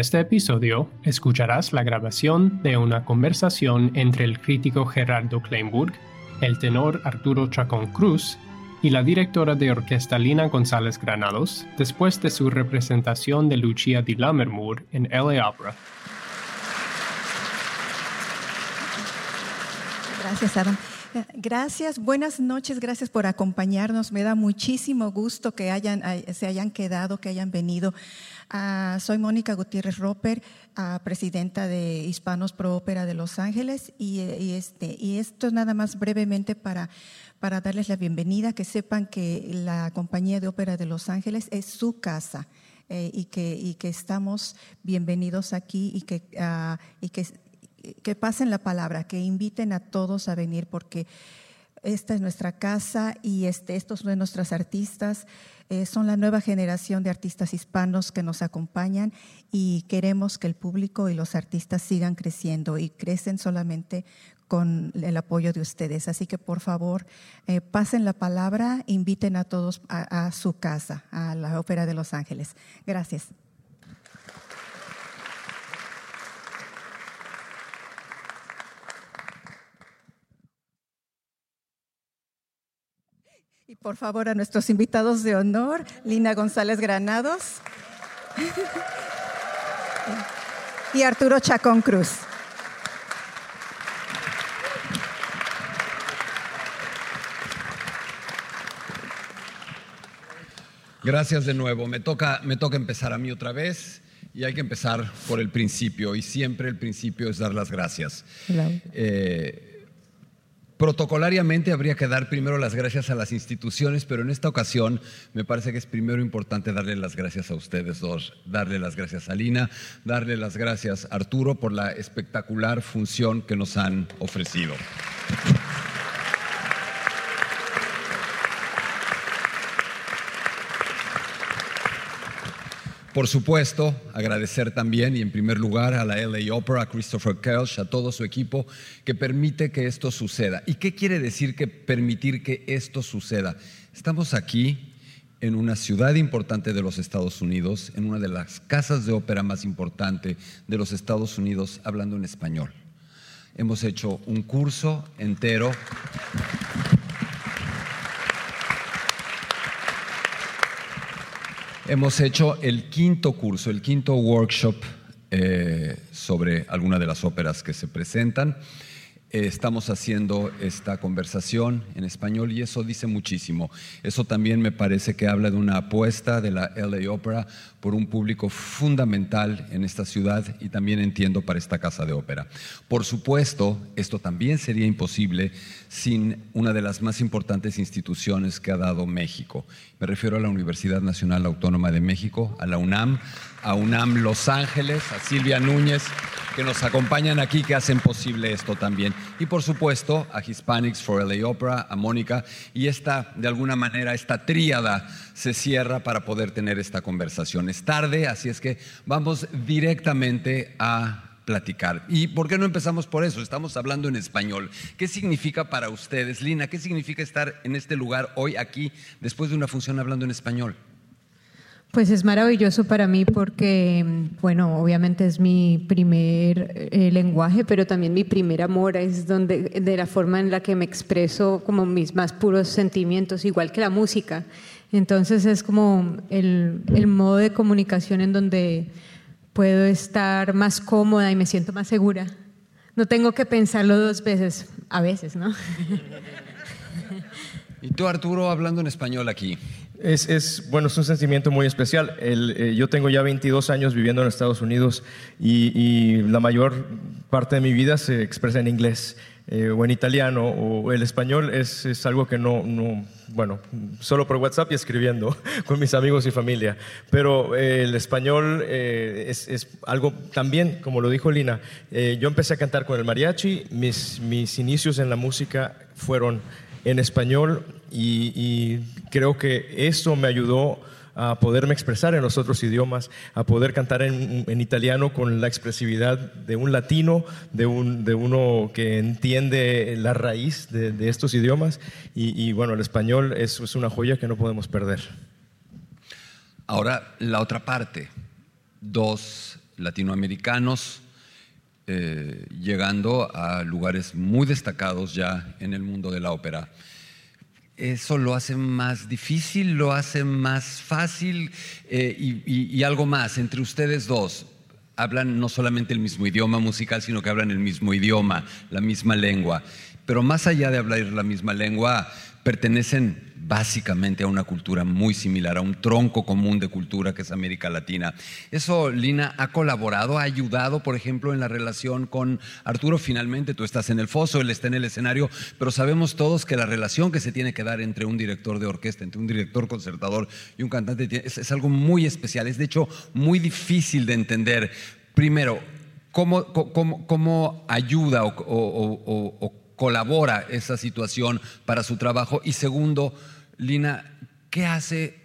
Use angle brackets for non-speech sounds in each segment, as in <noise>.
este episodio escucharás la grabación de una conversación entre el crítico Gerardo Kleinburg, el tenor Arturo Chacón Cruz y la directora de orquesta Lina González Granados después de su representación de Lucia di Lammermoor en LA Opera. Gracias, Adam. <laughs> Gracias, buenas noches, gracias por acompañarnos. Me da muchísimo gusto que hayan, se hayan quedado, que hayan venido. Ah, soy Mónica Gutiérrez Roper, ah, presidenta de Hispanos Pro Ópera de Los Ángeles, y, este, y esto nada más brevemente para, para darles la bienvenida, que sepan que la Compañía de Ópera de Los Ángeles es su casa. Eh, y, que, y que estamos bienvenidos aquí y que, uh, y que que pasen la palabra, que inviten a todos a venir porque esta es nuestra casa y este, estos son nuestros artistas. Eh, son la nueva generación de artistas hispanos que nos acompañan y queremos que el público y los artistas sigan creciendo y crecen solamente con el apoyo de ustedes. Así que por favor, eh, pasen la palabra, inviten a todos a su casa, a la Ópera de Los Ángeles. Gracias. Por favor a nuestros invitados de honor, Lina González Granados y Arturo Chacón Cruz. Gracias de nuevo. Me toca, me toca empezar a mí otra vez y hay que empezar por el principio y siempre el principio es dar las gracias. Eh, Protocolariamente habría que dar primero las gracias a las instituciones, pero en esta ocasión me parece que es primero importante darle las gracias a ustedes dos, darle las gracias a Lina, darle las gracias a Arturo por la espectacular función que nos han ofrecido. Por supuesto, agradecer también y en primer lugar a la LA Opera, a Christopher Kelch, a todo su equipo que permite que esto suceda. ¿Y qué quiere decir que permitir que esto suceda? Estamos aquí en una ciudad importante de los Estados Unidos, en una de las casas de ópera más importante de los Estados Unidos, hablando en español. Hemos hecho un curso entero Hemos hecho el quinto curso, el quinto workshop eh, sobre alguna de las óperas que se presentan. Eh, estamos haciendo esta conversación en español y eso dice muchísimo. Eso también me parece que habla de una apuesta de la LA Opera por un público fundamental en esta ciudad y también entiendo para esta casa de ópera. Por supuesto, esto también sería imposible sin una de las más importantes instituciones que ha dado México. Me refiero a la Universidad Nacional Autónoma de México, a la UNAM, a UNAM Los Ángeles, a Silvia Núñez que nos acompañan aquí, que hacen posible esto también. Y por supuesto a Hispanics for LA Opera, a Mónica, y esta, de alguna manera, esta tríada se cierra para poder tener esta conversación. Es tarde, así es que vamos directamente a platicar. ¿Y por qué no empezamos por eso? Estamos hablando en español. ¿Qué significa para ustedes, Lina? ¿Qué significa estar en este lugar hoy aquí después de una función hablando en español? Pues es maravilloso para mí porque, bueno, obviamente es mi primer eh, lenguaje, pero también mi primer amor es donde, de la forma en la que me expreso como mis más puros sentimientos, igual que la música. Entonces es como el, el modo de comunicación en donde puedo estar más cómoda y me siento más segura. No tengo que pensarlo dos veces, a veces, ¿no? <laughs> Y tú, Arturo, hablando en español aquí. Es, bueno, es un sentimiento muy especial. Eh, yo tengo ya 22 años viviendo en Estados Unidos y, la mayor parte de mi vida se expresa en inglés eh, o en italiano o el español es, es algo que no, no, bueno, solo por WhatsApp y escribiendo <laughs> con mis amigos y familia. Pero eh, el español es, es, algo también, como lo dijo Lina, yo empecé a cantar con el mariachi, mis, mis inicios en la música fueron en español y, creo que eso me ayudó a poderme expresar en los otros idiomas, a poder cantar en, italiano con la expresividad de un latino, de, un, de uno que entiende la raíz de, estos idiomas. Y, bueno, el español es, es una joya que no podemos perder. Ahora, la otra parte, dos latinoamericanos, eh, llegando a lugares muy destacados ya en el mundo de la ópera. Eso lo hace más difícil, lo hace más fácil eh, y, algo más entre ustedes dos. Hablan no solamente el mismo idioma musical, sino que hablan el mismo idioma, la misma lengua. Pero más allá de hablar la misma lengua, pertenecen básicamente a una cultura muy similar, a un tronco común de cultura que es América Latina. Eso, Lina, ha colaborado, ha ayudado, por ejemplo, en la relación con Arturo. Finalmente, tú estás en el foso, él está en el escenario, pero sabemos todos que la relación que se tiene que dar entre un director de orquesta, entre un director concertador y un cantante es, algo muy especial, es de hecho muy difícil de entender. Primero, ¿cómo, cómo, ayuda o, o colabora esa situación para su trabajo? Y segundo, Lina, ¿qué hace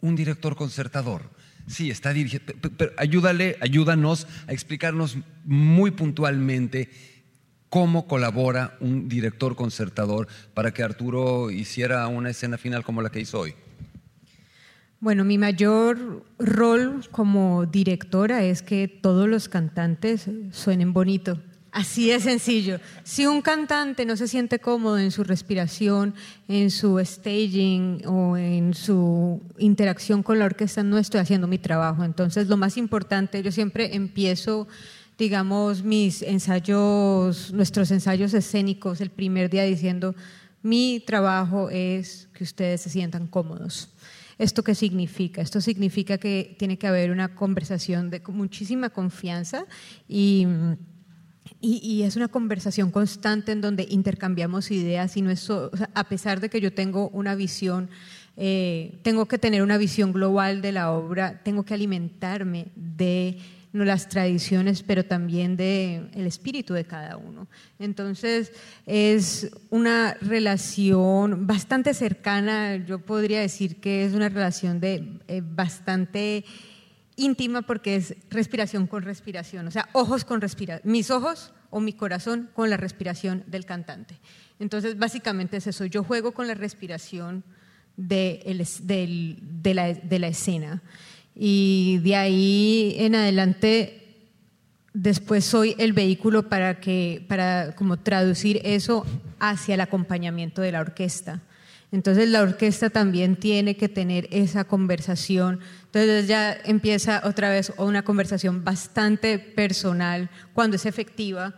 un director concertador? Sí, está dirigiendo, pero ayúdale, ayúdanos a explicarnos muy puntualmente cómo colabora un director concertador para que Arturo hiciera una escena final como la que hizo hoy. Bueno, mi mayor rol como directora es que todos los cantantes suenen bonito. Así de sencillo. Si un cantante no se siente cómodo en su respiración, en su staging o en su interacción con la orquesta, no estoy haciendo mi trabajo. Entonces, lo más importante, yo siempre empiezo, digamos, mis ensayos, nuestros ensayos escénicos el primer día diciendo, mi trabajo es que ustedes se sientan cómodos. ¿Esto qué significa? Esto significa que tiene que haber una conversación de muchísima confianza y y, es una conversación constante en donde intercambiamos ideas y no es a pesar de que yo tengo una visión, eh, tengo que tener una visión global de la obra, tengo que alimentarme de no, las tradiciones, pero también de el espíritu de cada uno. Entonces es una relación bastante cercana, yo podría decir que es una relación de eh, bastante íntima porque es respiración con respiración, o sea, ojos con respiración, mis ojos o mi corazón con la respiración del cantante. Entonces, básicamente es eso, yo juego con la respiración de, la, de la escena y de ahí en adelante después soy el vehículo para que para como traducir eso hacia el acompañamiento de la orquesta. Entonces la orquesta también tiene que tener esa conversación. Entonces ya empieza otra vez una conversación bastante personal cuando es efectiva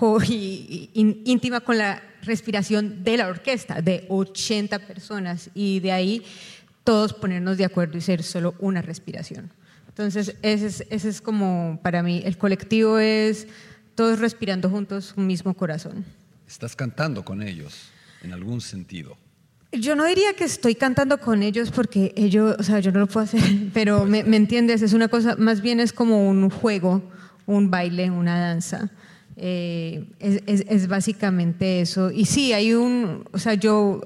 <laughs> y, íntima con la respiración de la orquesta de 80 personas y de ahí todos ponernos de acuerdo y ser solo una respiración. Entonces ese es, ese es como para mí, el colectivo es todos respirando juntos un mismo corazón. Estás cantando con ellos en algún sentido. Yo no diría que estoy cantando con ellos porque ellos, o sea, yo no lo puedo hacer, <laughs> pero me, entiendes, es una cosa, más bien es como un juego, un baile, una danza. Eh, es, básicamente eso. Y sí, hay un, o sea, yo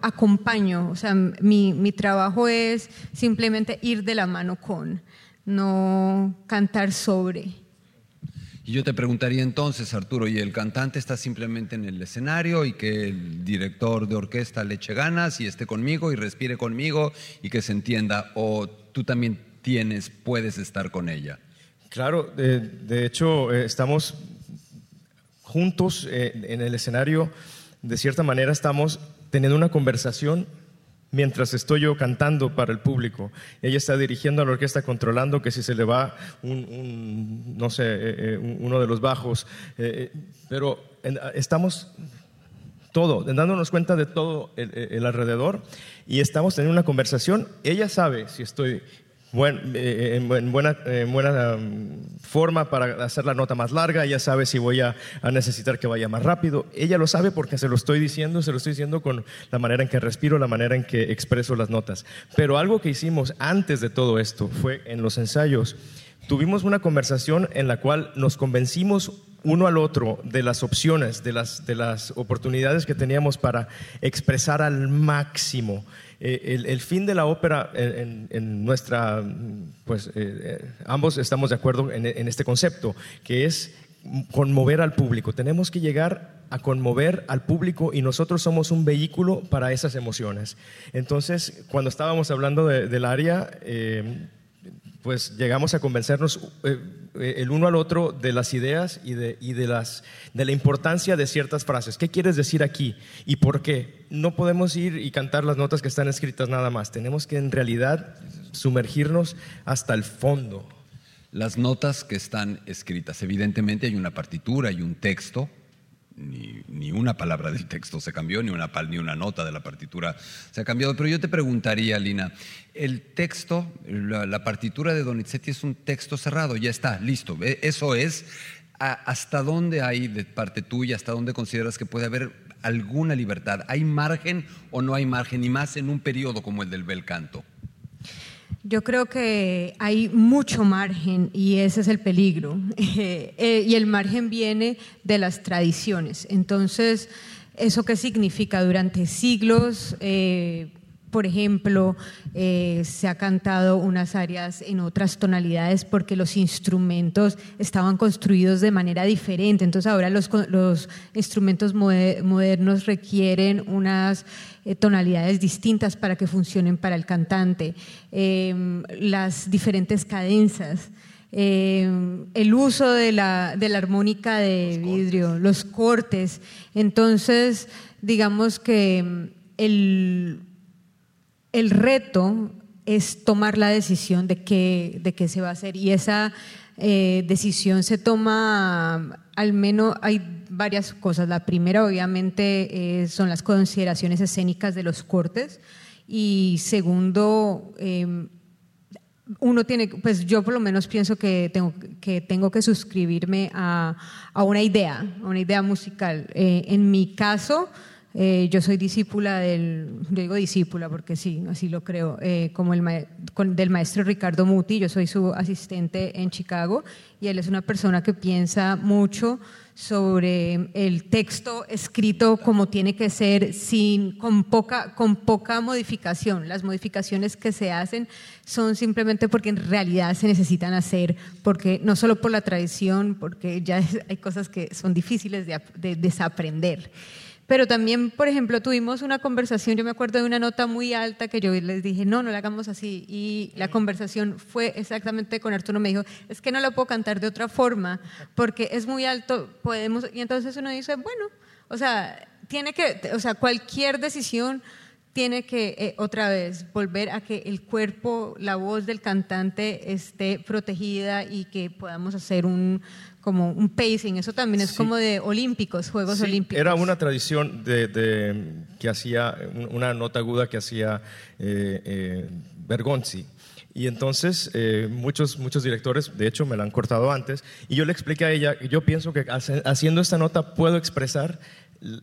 acompaño, o sea, mi, mi trabajo es simplemente ir de la mano con, no cantar sobre. Y yo te preguntaría entonces, Arturo, ¿y el cantante está simplemente en el escenario y que el director de orquesta le eche ganas y esté conmigo y respire conmigo y que se entienda? ¿O tú también tienes, puedes estar con ella? Claro, de, hecho, eh, estamos juntos eh, en el escenario, de cierta manera estamos teniendo una conversación mientras estoy yo cantando para el público. Ella está dirigiendo a la orquesta, controlando que si se le va eh, eh, uno de los bajos, eh, pero estamos todo, dándonos cuenta de todo el, alrededor y estamos teniendo una conversación. Ella sabe si estoy buen, eh, en, buena, buena um, forma para hacer la nota más larga, ella sabe si voy a, necesitar que vaya más rápido, ella lo sabe porque se lo estoy diciendo, se lo estoy diciendo con la manera en que respiro, la manera en que expreso las notas. Pero algo que hicimos antes de todo esto fue en los ensayos, tuvimos una conversación en la cual nos convencimos uno al otro de las opciones, de las oportunidades que teníamos para expresar al máximo eh, el, fin de la ópera en, nuestra, pues eh, eh, ambos estamos de acuerdo en, este concepto, que es conmover al público. Tenemos que llegar a conmover al público y nosotros somos un vehículo para esas emociones. Entonces, cuando estábamos hablando del área, pues llegamos a convencernos eh, el uno al otro de las ideas y, de, y de, las, de la importancia de ciertas frases. ¿Qué quieres decir aquí y por qué? No podemos ir y cantar las notas que están escritas nada más. Tenemos que en realidad sumergirnos hasta el fondo. Las notas que están escritas, evidentemente hay una partitura y un texto, ni, una palabra del texto se cambió, ni una, ni una nota de la partitura se ha cambiado. Pero yo te preguntaría, Lina, el texto, la, partitura de Donizetti es un texto cerrado, ya está, listo. E, eso es, ¿hasta dónde hay de parte tuya, hasta dónde consideras que puede haber alguna libertad? ¿Hay margen o no hay margen? Y más en un periodo como el del bel canto. Yo creo que hay mucho margen y ese es el peligro. <laughs> Eh, y el margen viene de las tradiciones. Entonces, ¿eso qué significa? Durante siglos, eh, por ejemplo, eh, se ha cantado unas áreas en otras tonalidades porque los instrumentos estaban construidos de manera diferente. Entonces ahora los, los instrumentos modernos requieren unas eh, tonalidades distintas para que funcionen para el cantante. Em, las diferentes cadenzas. Em, el uso de la, de la armónica de vidrio, los cortes. Entonces, digamos que el, el reto es tomar la decisión de qué, de qué se va a hacer y esa eh, decisión se toma, al menos hay varias cosas. La primera obviamente eh, son las consideraciones escénicas de los cortes y segundo, em, uno tiene, pues yo por lo menos pienso que tengo que, tengo que suscribirme a, a una idea, a una idea musical. Eh, en mi caso, eh, yo soy discípula del, yo digo discípula porque sí, así lo creo, eh, como el del maestro Ricardo Muti, yo soy su asistente en Chicago y él es una persona que piensa mucho sobre el texto escrito como tiene que ser, sin, con, poca, con poca modificación. Las modificaciones que se hacen son simplemente porque en realidad se necesitan hacer, porque no solo por la tradición, porque ya <laughs> hay cosas que son difíciles de, de desaprender. Pero también, por ejemplo, tuvimos una conversación, yo me acuerdo de una nota muy alta que yo les dije, no, no la hagamos así. Y la conversación fue exactamente con Arturo, me dijo, es que no la puedo cantar de otra forma, porque es muy alto, podemos... Y entonces uno dice, bueno, o sea, tiene que, o sea, cualquier decisión tiene que eh, otra vez volver a que el cuerpo, la voz del cantante esté protegida y que podamos hacer un, como un pacing, eso también es como de olímpicos, Juegos Olímpicos. Era una tradición de, que hacía, una nota aguda que hacía eh, eh, Bergonzi. Y entonces eh, muchos, muchos directores, de hecho me la han cortado antes, y yo le expliqué a ella, yo pienso que haciendo esta nota puedo expresar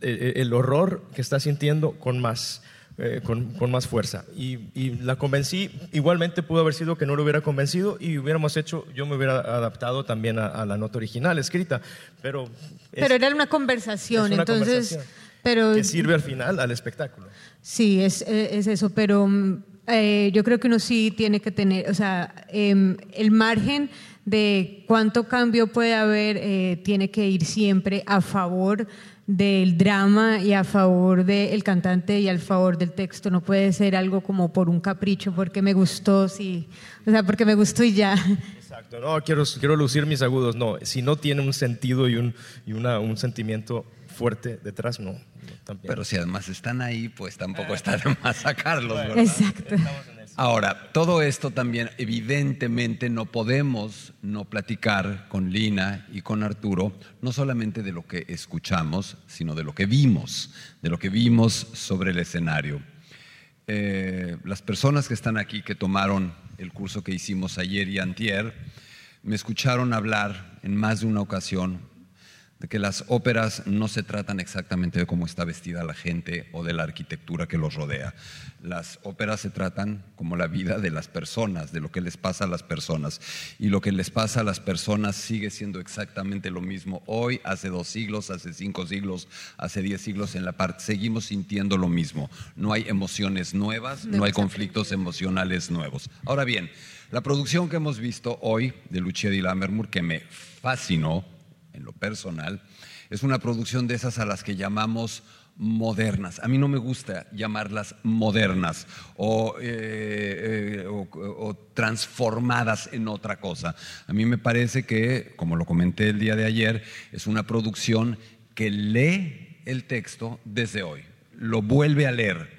el horror que está sintiendo con más eh, con, más fuerza. Y, la convencí, igualmente pudo haber sido que no lo hubiera convencido y hubiéramos hecho, yo me hubiera adaptado también a, la nota original escrita, pero... pero era una conversación, entonces... pero, que sirve al final al espectáculo. Sí, es, es eso, pero mm, eh, yo creo que uno sí tiene que tener, o sea, em, el margen de cuánto cambio puede haber eh, tiene que ir siempre a favor del drama y a favor del cantante y al favor del texto. No puede ser algo como por un capricho, porque me gustó, sí. O sea, porque me gustó y ya. Exacto, no, quiero, quiero lucir mis agudos, no. Si no tiene un sentido y un, y una, un sentimiento fuerte detrás, no. Pero si además están ahí, pues tampoco está de más sacarlos, ¿verdad? Exacto. Ahora, todo esto también, evidentemente, no podemos no platicar con Lina y con Arturo, no solamente de lo que escuchamos, sino de lo que vimos, de lo que vimos sobre el escenario. Eh, las personas que están aquí, que tomaron el curso que hicimos ayer y antier, me escucharon hablar en más de una ocasión de que las óperas no se tratan exactamente de cómo está vestida la gente o de la arquitectura que los rodea. Las óperas se tratan como la vida de las personas, de lo que les pasa a las personas. Y lo que les pasa a las personas sigue siendo exactamente lo mismo hoy, hace dos siglos, hace cinco siglos, hace diez siglos en la parte. Seguimos sintiendo lo mismo. No hay emociones nuevas, no hay conflictos emocionales nuevos. Ahora bien, la producción que hemos visto hoy de Lucia di Lammermoor, que me fascinó, en lo personal, es una producción de esas a las que llamamos modernas. A mí no me gusta llamarlas modernas o, eh, eh, o, transformadas en otra cosa. A mí me parece que, como lo comenté el día de ayer, es una producción que lee el texto desde hoy, lo vuelve a leer,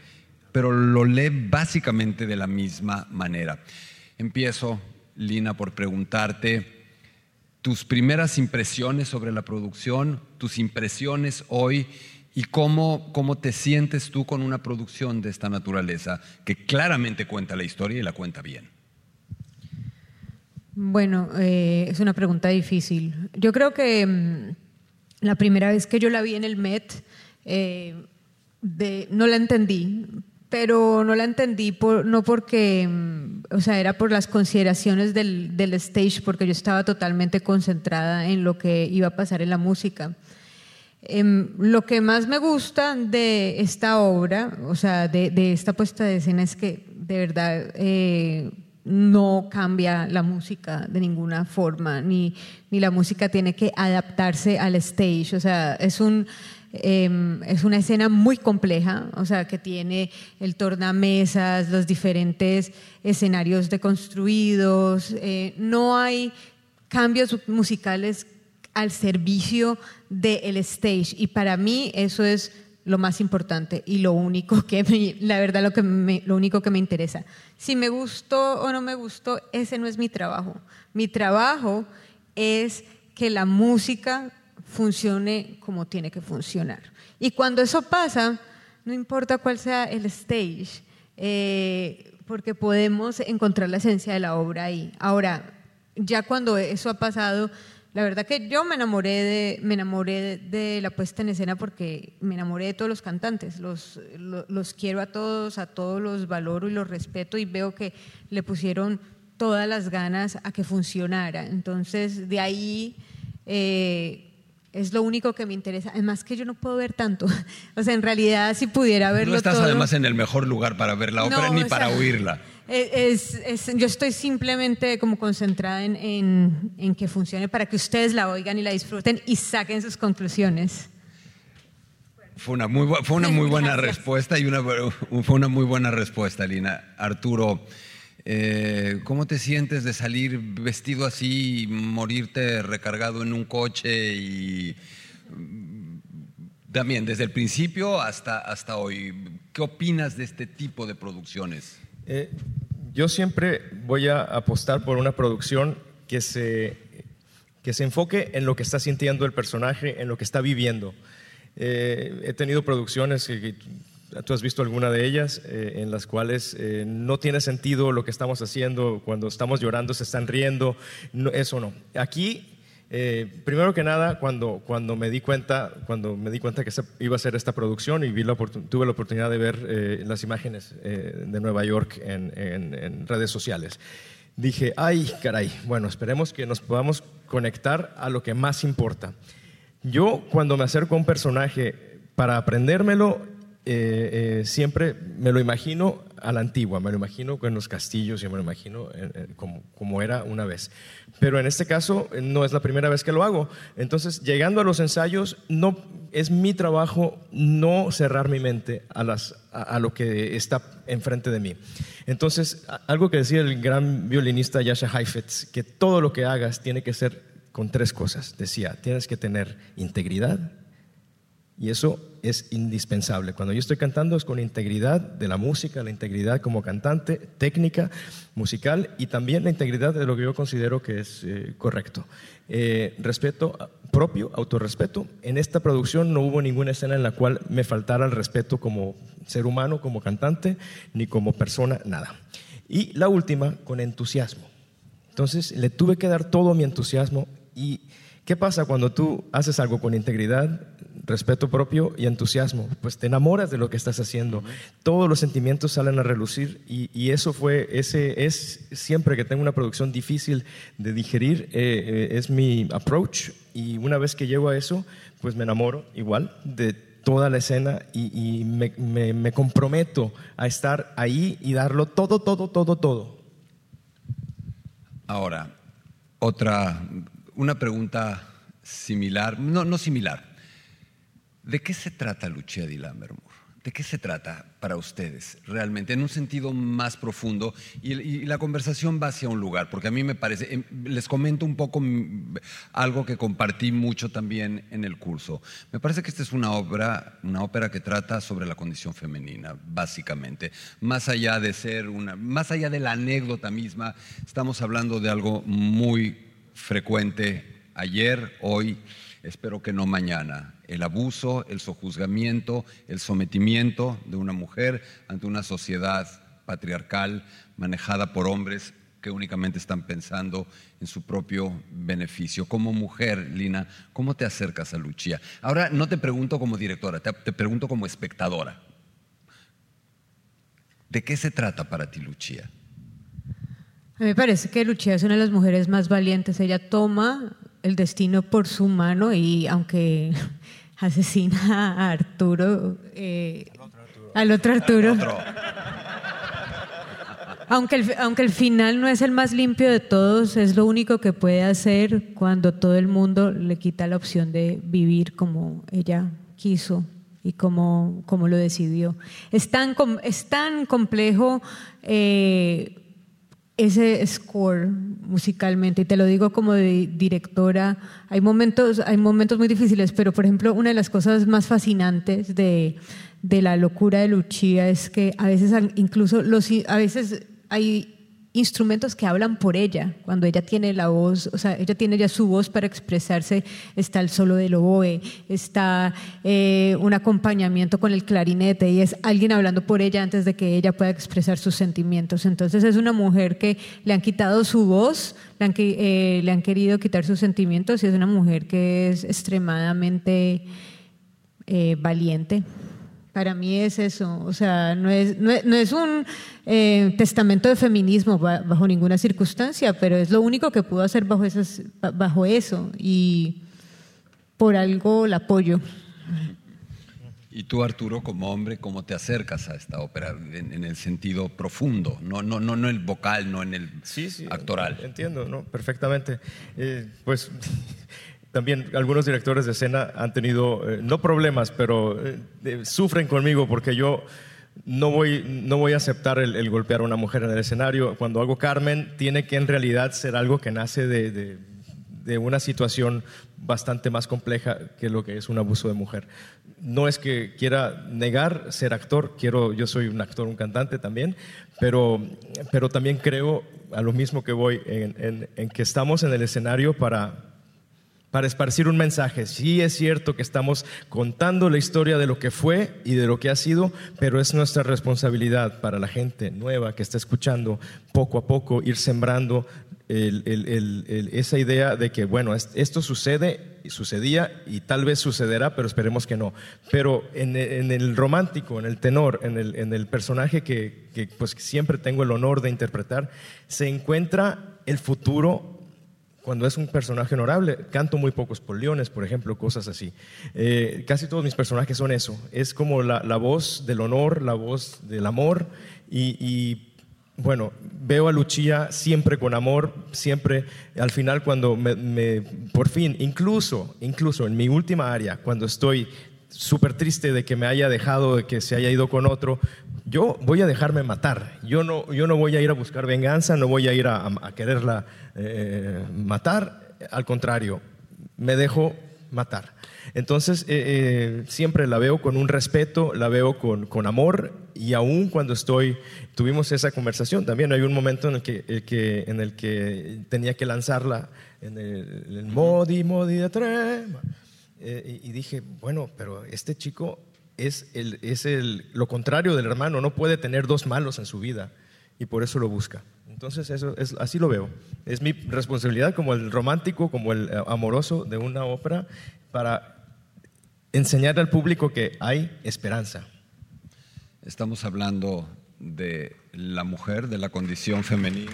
pero lo lee básicamente de la misma manera. Empiezo, Lina, por preguntarte tus primeras impresiones sobre la producción, tus impresiones hoy y cómo, cómo te sientes tú con una producción de esta naturaleza que claramente cuenta la historia y la cuenta bien. Bueno, eh, es una pregunta difícil. Yo creo que mmm, la primera vez que yo la vi en el Met, eh, no la entendí, pero no la entendí por, no porque, o sea, era por las consideraciones del, del, stage, porque yo estaba totalmente concentrada en lo que iba a pasar en la música. Eh, lo que más me gusta de esta obra, o sea, de, de esta puesta de escena es que de verdad eh, no cambia la música de ninguna forma, ni, ni la música tiene que adaptarse al stage, o sea, es un eh, es una escena muy compleja, o sea, que tiene el tornamesas, los diferentes escenarios deconstruidos, eh, no hay cambios musicales al servicio del stage y para mí eso es lo más importante y lo único que me, la verdad lo que me, lo único que me interesa. Si me gustó o no me gustó, ese no es mi trabajo. Mi trabajo es que la música funcione como tiene que funcionar. Y cuando eso pasa, no importa cuál sea el stage, eh, porque podemos encontrar la esencia de la obra ahí. Ahora, ya cuando eso ha pasado, la verdad que yo me enamoré de, me enamoré de la puesta en escena porque me enamoré de todos los cantantes, los, los, los quiero a todos, a todos los valoro y los respeto y veo que le pusieron todas las ganas a que funcionara. Entonces, de ahí... Eh, es lo único que me interesa. Además que yo no puedo ver tanto. <laughs> O sea, en realidad si pudiera verlo No estás todo, además en el mejor lugar para ver la ópera No, ni para sea, oírla. Es, es- yo estoy simplemente como concentrada en, en- en que funcione para que ustedes la oigan y la disfruten y saquen sus conclusiones. Fue una muy, fue una muy buena Gracias. respuesta y una, fue una muy buena respuesta, Lina. Arturo, eh, ¿cómo te sientes de salir vestido así y morirte recargado en un coche y mm, también desde el principio hasta, hasta hoy? ¿Qué opinas de este tipo de producciones? Eh, yo siempre voy a apostar por una producción que se, que se enfoque en lo que está sintiendo el personaje, en lo que está viviendo. Eh, he tenido producciones que, que tú has visto alguna de ellas, eh, en las cuales eh, no tiene sentido lo que estamos haciendo, cuando estamos llorando se están riendo, no, eso no. Aquí eh, primero que nada, cuando, cuando, me di cuenta, cuando me di cuenta que iba a ser esta producción y vi la tuve la oportunidad de ver eh, las imágenes eh, de Nueva York en, en- en redes sociales, dije, ay, caray, bueno, esperemos que nos podamos conectar a lo que más importa. Yo cuando me acerco a un personaje para aprendérmelo, eh, eh, siempre me lo imagino a la antigua, me lo imagino en los castillos y me lo imagino eh, como, era una vez. Pero en este caso no es la primera vez que lo hago. Entonces, llegando a los ensayos, no, es mi trabajo no cerrar mi mente a, lo que está enfrente de mí. Entonces, algo que decía el gran violinista Yasha Heifetz, que todo lo que hagas tiene que ser con tres cosas. Decía, tienes que tener integridad, y eso es indispensable. Cuando yo estoy cantando es con integridad de la música, la integridad como cantante, técnica, musical y también la integridad de lo que yo considero que es eh, correcto. Eh, respeto propio, autorrespeto. En esta producción no hubo ninguna escena en la cual me faltara el respeto como ser humano, como cantante, ni como persona, nada. Y la última, con entusiasmo. Entonces le tuve que dar todo mi entusiasmo. ¿Y qué pasa cuando tú haces algo con integridad, respeto propio y entusiasmo? Pues te enamoras de lo que estás haciendo. Todos los sentimientos salen a relucir y, y eso fue, ese es siempre que tengo una producción difícil de digerir, eh, eh, es mi approach. Y una vez que llego a eso, pues me enamoro igual de toda la escena y, y me, me- me comprometo a estar ahí y darlo todo, todo, todo, todo. Ahora, otra, una pregunta similar, no, no similar. ¿De qué se trata Lucia di Lammermoor? ¿De qué se trata para ustedes realmente? En un sentido más profundo y, la conversación va hacia un lugar, porque a mí me parece, em, les comento un poco algo que compartí mucho también en el curso. Me parece que esta es una obra, una ópera que trata sobre la condición femenina, básicamente. Más allá de ser una, más allá de la anécdota misma, estamos hablando de algo muy frecuente ayer, hoy espero que no mañana. El abuso, el sojuzgamiento, el sometimiento de una mujer ante una sociedad patriarcal manejada por hombres que únicamente están pensando en su propio beneficio. Como mujer, Lina, ¿cómo te acercas a Lucia? Ahora no te pregunto como directora, te, pregunto como espectadora. ¿De qué se trata para ti, Lucia? A mí me parece que Lucia es una de las mujeres más valientes. Ella toma el destino por su mano y aunque <laughs> asesina a Arturo, eh, al otro Arturo, <laughs> aunque, el, aunque el final no es el más limpio de todos, es lo único que puede hacer cuando todo el mundo le quita la opción de vivir como ella quiso y como, como lo decidió. Es tan, es tan complejo. Eh, ese score musicalmente, y te lo digo como directora, hay momentos, hay momentos muy difíciles, pero por ejemplo, una de las cosas más fascinantes de, de la locura de Lucia es que a veces incluso a veces hay instrumentos que hablan por ella, cuando ella tiene la voz, o sea, ella tiene ya su voz para expresarse, está el solo del oboe, está eh, un acompañamiento con el clarinete y es alguien hablando por ella antes de que ella pueda expresar sus sentimientos. Entonces es una mujer que le han quitado su voz, le han, eh, querido quitar sus sentimientos y es una mujer que es extremadamente eh, valiente. Para mí es eso, o sea, no es, no es, un eh, testamento de feminismo bajo ninguna circunstancia, pero es lo único que pudo hacer bajo, esas, bajo eso y por algo la apoyo. Y tú, Arturo, como hombre, ¿cómo te acercas a esta ópera en, el sentido profundo? No, no, no, no el vocal, no en el sí, sí, actoral. Entiendo, ¿no? perfectamente. Eh, pues también algunos directores de escena han tenido, eh, no problemas, pero eh, sufren conmigo porque yo no voy, no voy a aceptar el, golpear a una mujer en el escenario. Cuando hago Carmen, tiene que en realidad ser algo que nace de, de, una situación bastante más compleja que lo que es un abuso de mujer. No es que quiera negar ser actor, quiero, yo soy un actor, un cantante también, pero, pero también creo a lo mismo que voy en, en que estamos en el escenario para para esparcir un mensaje. Sí es cierto que estamos contando la historia de lo que fue y de lo que ha sido, pero es nuestra responsabilidad para la gente nueva que está escuchando poco a poco ir sembrando esa idea de que, bueno, esto sucede, sucedía y tal vez sucederá, pero esperemos que no. Pero en, el romántico, en el tenor, en el, personaje que, que pues, siempre tengo el honor de interpretar, se encuentra el futuro cuando es un personaje honorable. Canto muy pocos poliones, por ejemplo, cosas así. Eh, casi todos mis personajes son eso. Es como la, voz del honor, la voz del amor y, bueno, veo a Lucia siempre con amor, siempre al final cuando me, por fin, incluso, incluso en mi última área, cuando estoy súper triste de que me haya dejado, de que se haya ido con otro, yo voy a dejarme matar. Yo no, yo no voy a ir a buscar venganza, no voy a ir a, quererla eh, matar. Al contrario, me dejo matar. Entonces, eh, eh, siempre la veo con un respeto, la veo con, con, amor y aún cuando estoy, tuvimos esa conversación también, hay un momento en el que, en el que tenía que lanzarla en el, modi, modi de trema. y dije, bueno, pero este chico es, el, es el, lo contrario del hermano, no puede tener dos malos en su vida y por eso lo busca. Entonces, eso es, así lo veo. Es mi responsabilidad como el romántico, como el eh, amoroso de una ópera, para enseñar al público que hay esperanza. Estamos hablando de la mujer, de la condición femenina.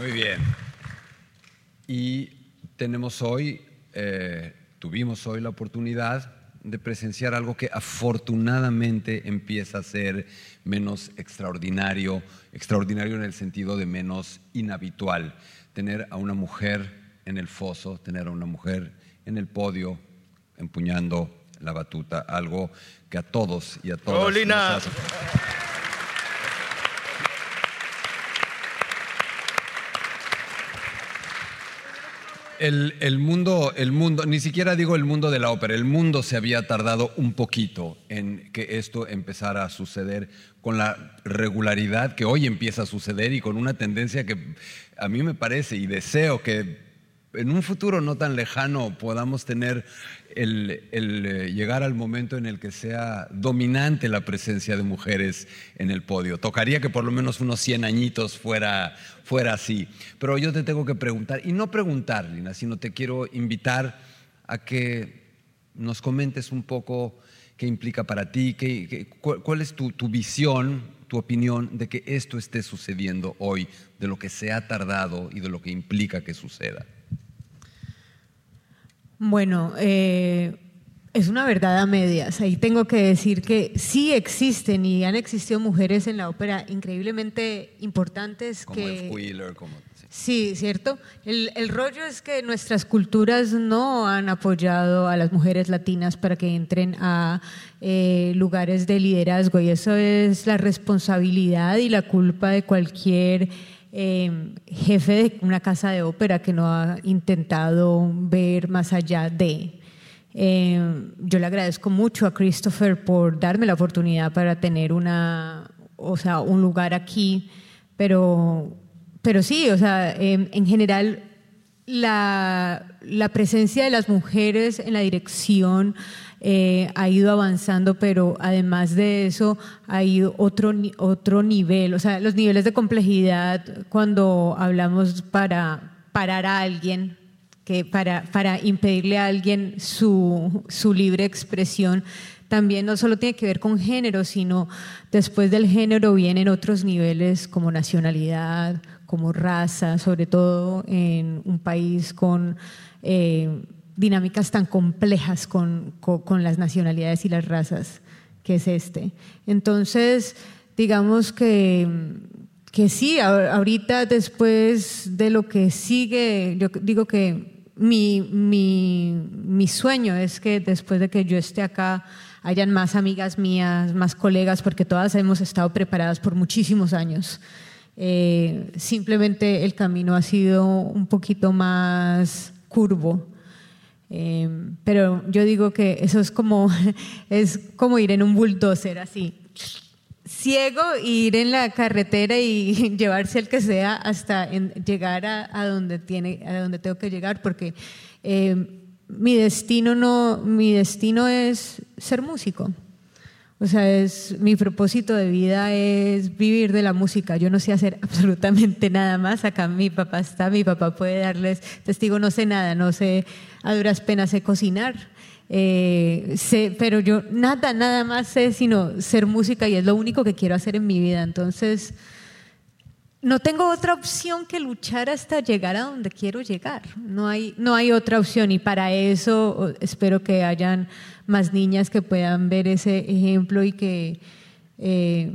Muy bien. Y tenemos hoy eh, tuvimos hoy la oportunidad de presenciar algo que afortunadamente empieza a ser menos extraordinario, extraordinario en el sentido de menos inhabitual. Tener a una mujer en el foso, tener a una mujer en el podio, empuñando la batuta, algo que a todos y a todas nos hace- El, el mundo, el mundo, ni siquiera digo el mundo de la ópera, el mundo se había tardado un poquito en que esto empezara a suceder con la regularidad que hoy empieza a suceder y con una tendencia que a mí me parece y deseo que en un futuro no tan lejano podamos tener el, eh, llegar al momento en el que sea dominante la presencia de mujeres en el podio. Tocaría que por lo menos unos 100 añitos fuera, fuera así. Pero yo te tengo que preguntar, y no preguntar, Lina, sino te quiero invitar a que nos comentes un poco qué implica para ti, qué, qué- cuál, cuál es tu, tu visión, tu opinión de que esto esté sucediendo hoy, de lo que se ha tardado y de lo que implica que suceda. Bueno, eh, es una verdad a medias. Ahí tengo que decir que sí existen y han existido mujeres en la ópera increíblemente importantes Como que... Wheeler, como... sí. Sí, cierto. El, el rollo es que nuestras culturas no han apoyado a las mujeres latinas para que entren a eh, lugares de liderazgo y eso es la responsabilidad y la culpa de cualquier eh, jefe de una casa de ópera que no ha intentado ver más allá de. Eh, yo le agradezco mucho a Christopher por darme la oportunidad para tener una, o sea, un lugar aquí, pero, pero sí, o sea, eh, en general la, la presencia de las mujeres en la dirección eh, ha ido avanzando, pero además de eso ha ido otro, otro nivel, o sea, los niveles de complejidad cuando hablamos para parar a alguien, que para, para impedirle a alguien su, su libre expresión, también no solo tiene que ver con género, sino después del género vienen otros niveles como nacionalidad, como raza, sobre todo en un país con eh, dinámicas tan complejas con, con- las nacionalidades y las razas que es este. Entonces, digamos que, que sí, ahorita después de lo que sigue, yo digo que mi, mi, mi sueño es que después de que yo esté acá hayan más amigas mías, más colegas, porque todas hemos estado preparadas por muchísimos años. Eh, simplemente el camino ha sido un poquito más curvo. Eh, pero yo digo que eso es como, <laughs> es como ir en un bulldozer así, ciego, y ir en la carretera y <laughs> llevarse el que sea hasta llegar a, donde tiene, a donde tengo que llegar, porque eh, mi destino no, mi destino es ser músico. O sea, es, mi propósito de vida es vivir de la música. Yo no sé hacer <laughs> absolutamente nada más. Acá mi papá está, mi papá puede darles testigo, no sé nada, no sé, a duras penas sé cocinar. Eh, sé, pero yo nada, nada más sé sino ser música y es lo único que quiero hacer en mi vida. Entonces, no tengo otra opción que luchar hasta llegar a donde quiero llegar. No hay, no hay otra opción y para eso espero que hayan más niñas que puedan ver ese ejemplo y que, eh,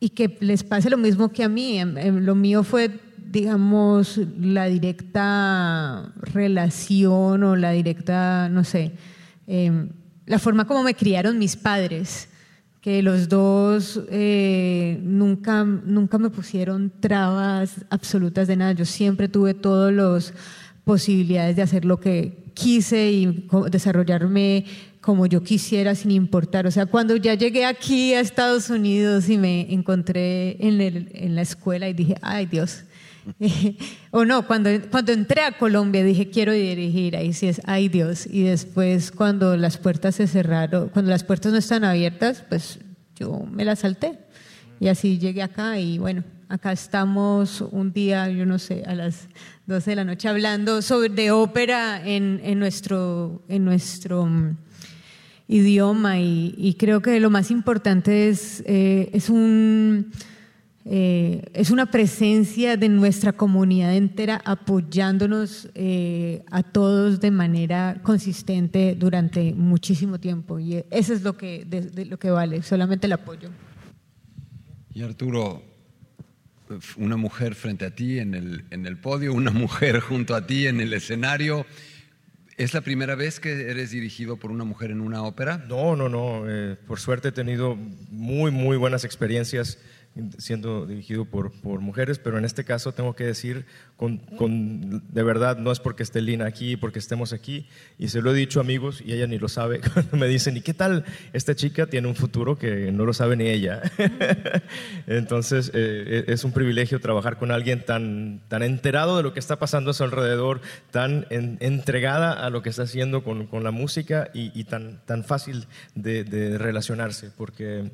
y que les pase lo mismo que a mí. Em- em, Lo mío fue, digamos, la directa relación o la directa, no sé, em, la forma como me criaron mis padres que los dos eh, nunca, nunca me pusieron trabas absolutas de nada. Yo siempre tuve todas las posibilidades de hacer lo que quise y desarrollarme como yo quisiera sin importar. O sea, cuando ya llegué aquí a Estados Unidos y me encontré en, el- en la escuela y dije, ay Dios. <laughs> o no, cuando, cuando entré a Colombia dije, quiero dirigir, ahí sí es, ay Dios. Y después cuando las puertas se cerraron, cuando las puertas no están abiertas, pues yo me las salté. Y así llegué acá y bueno, acá estamos un día, yo no sé, a las 12 de la noche hablando sobre de ópera en, en nuestro, en nuestro mm, idioma y, y creo que lo más importante es, eh, es un... eh, es una presencia de nuestra comunidad entera apoyándonos eh, a todos de manera consistente durante muchísimo tiempo y eso es lo que, de- de lo que vale, solamente el apoyo. Y Arturo, una mujer frente a ti en el, en el podio, una <laughs> mujer junto a ti en el escenario, ¿Es la primera vez que eres dirigido por una mujer en una ópera? No, no, no. Eh, por suerte he tenido muy, muy buenas experiencias siendo dirigido por, por mujeres, pero en este caso tengo que decir, con, con, de verdad, no es porque esté Lina aquí, porque estemos aquí, y se lo he dicho a amigos y ella ni lo sabe, <laughs> cuando me dicen, ¿y qué tal? Esta chica tiene un futuro que no lo sabe ni ella. <laughs> Entonces, eh, es un privilegio trabajar con alguien tan, tan enterado de lo que está pasando a su alrededor, tan entregada a lo que está haciendo con, con la música y, y, tan, tan fácil de, de relacionarse, porque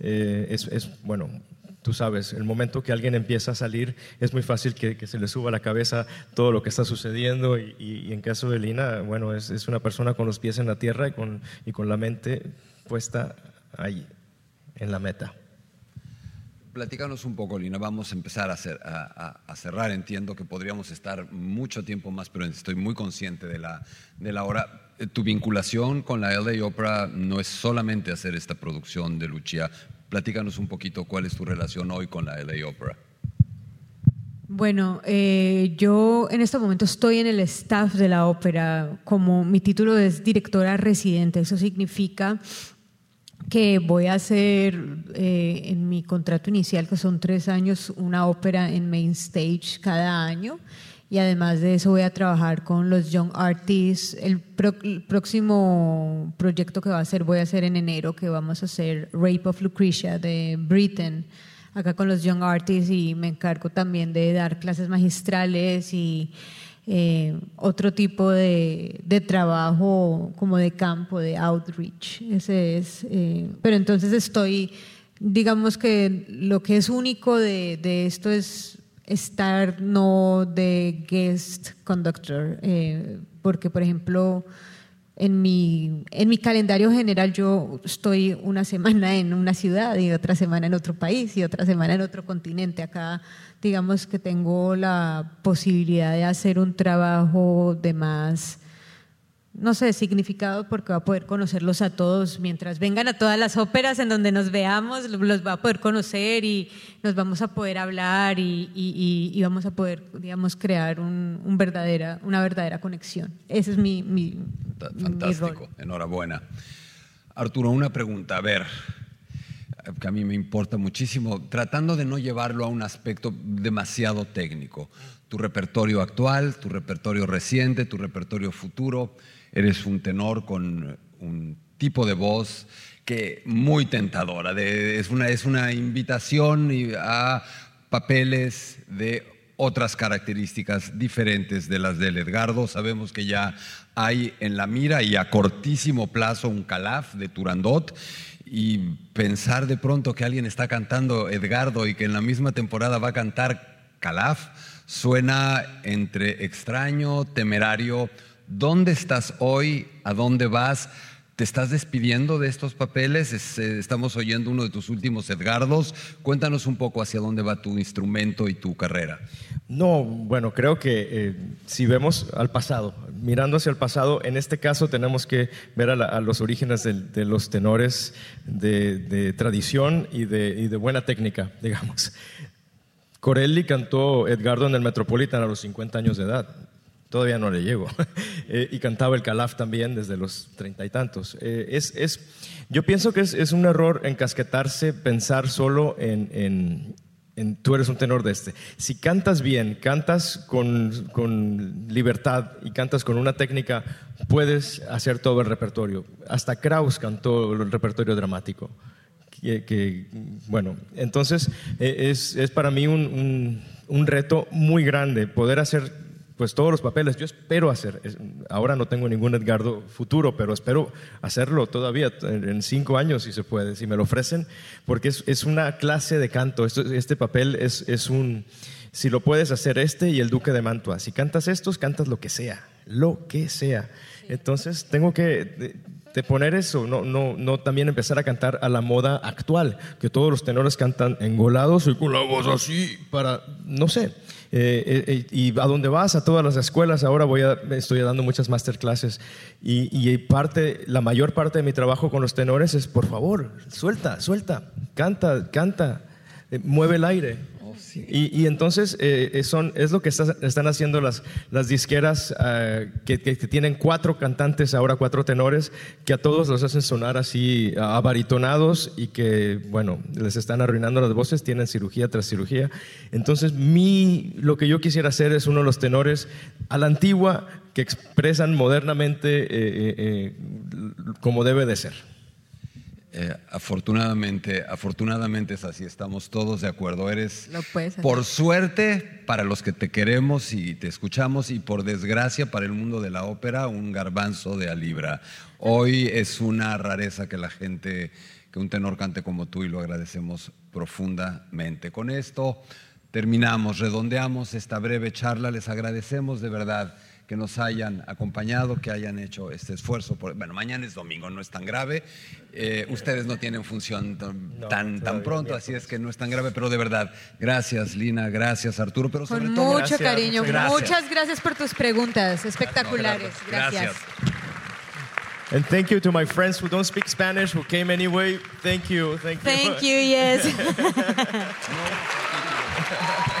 eh, es, es, bueno, tú sabes, el momento que alguien empieza a salir es muy fácil que, se le suba a la cabeza todo lo que está sucediendo y, en caso de Lina, bueno, es, una persona con los pies en la tierra y con, y con la mente puesta ahí, en la meta. Platícanos un poco, Lina. Vamos a empezar a, cerrar. Entiendo que podríamos estar mucho tiempo más, pero estoy muy consciente de la, de la hora. Eh, tu vinculación con la LA Opera no es solamente hacer esta producción de Lucia. Platícanos un poquito cuál es tu relación hoy con la LA Opera. Bueno, eh, yo en este momento estoy en el staff de la ópera, como mi título es directora residente. Eso significa que voy a hacer eh, en mi contrato inicial, que son tres años, una ópera en main stage cada año y además de eso voy a trabajar con los Young Artists. El, próximo proyecto que va a hacer, voy a hacer en enero, que vamos a hacer Rape of Lucretia de Britain, acá con los Young Artists y me encargo también de dar clases magistrales y eh, otro tipo de, de, trabajo como de campo, de outreach. Ese es, eh, pero entonces estoy, digamos que lo que es único de, de esto es estar no de guest conductor, eh, porque por ejemplo en mi, en mi calendario general yo estoy una semana en una ciudad y otra semana en otro país y otra semana en otro continente. Acá digamos que tengo la posibilidad de hacer un trabajo de más no sé, significado porque va a poder conocerlos a todos. Mientras vengan a todas las óperas en donde nos veamos, los va a poder conocer y nos vamos a poder hablar y, vamos a poder, digamos, crear un, verdadera, una verdadera conexión. Ese es mi, mi Fantástico, enhorabuena. Arturo, una pregunta, a ver, que a mí me importa muchísimo, tratando de no llevarlo a un aspecto demasiado técnico. Tu repertorio actual, tu repertorio reciente, tu repertorio futuro eres un tenor con un tipo de voz que muy tentadora. es, una, es una invitación a papeles de otras características diferentes de las del Edgardo. Sabemos que ya hay en la mira y a cortísimo plazo un calaf de Turandot. Y pensar de pronto que alguien está cantando Edgardo y que en la misma temporada va a cantar calaf suena entre extraño, temerario, ¿Dónde estás hoy? ¿A dónde vas? ¿Te estás despidiendo de estos papeles? Eh, estamos oyendo uno de tus últimos Edgardos. Cuéntanos un poco hacia dónde va tu instrumento y tu carrera. No, bueno, creo que eh, si vemos al pasado, mirando hacia el pasado, en este caso tenemos que ver a, los orígenes de, los tenores de, tradición y, y de, buena técnica, <laughs> digamos. Corelli cantó Edgardo en el Metropolitan a los 50 años de edad todavía no le llego. <laughs> Eh, y cantaba el calaf también desde los treinta y tantos. Eh, es, es, yo pienso que es, es, un error encasquetarse, pensar solo en, en, tú eres un tenor de este. Si cantas bien, cantas con, con, libertad y cantas con una técnica, puedes hacer todo el repertorio. Hasta Kraus cantó el repertorio dramático. Que, bueno, entonces eh, es, para mí un, un, un reto muy grande poder hacer pues todos los papeles. Yo espero hacer, ahora no tengo ningún Edgardo futuro, pero espero hacerlo todavía en cinco años si se puede, si me lo ofrecen, porque es, una clase de canto. este papel es, es, un, si lo puedes hacer este y el Duque de Mantua, si cantas estos, cantas lo que sea, lo que sea. Entonces tengo que de poner eso, no, no, no también empezar a cantar a la moda actual, que todos los tenores cantan engolados y con la voz así, para, no sé. Eh, eh, eh, y a dónde vas, a todas las escuelas, ahora voy a, estoy dando muchas masterclasses y, y parte, la mayor parte de mi trabajo con los tenores es, por favor, suelta, suelta, canta, canta, mueve el aire. Y, entonces eh, son, es lo que están haciendo las, las disqueras eh, que, tienen cuatro cantantes, ahora cuatro tenores, que a todos los hacen sonar así abaritonados y que, bueno, les están arruinando las voces, tienen cirugía tras cirugía. Entonces, mi, lo que yo quisiera hacer es uno de los tenores a la antigua que expresan modernamente eh, como debe de ser. Eh, afortunadamente, afortunadamente es así, estamos todos de acuerdo. Eres, por suerte, para los que te queremos y te escuchamos, y por desgracia, para el mundo de la ópera, un garbanzo de a libra. Hoy es una rareza que la gente, que un tenor cante como tú, y lo agradecemos profundamente. Con esto terminamos, redondeamos esta breve charla, les agradecemos de verdad que nos hayan acompañado, que hayan hecho este esfuerzo. bueno, mañana es domingo, no es tan grave. Eh, ustedes no tienen función tan, tan pronto, así es que no es tan grave, pero de verdad, gracias Lina, gracias Arturo, pero sobre Con todo... Mucho cariño, muchas gracias por tus preguntas espectaculares. Gracias. And thank you to my friends who don't speak Spanish, who came anyway. Thank you, thank you. Thank you, <laughs> yes. <laughs>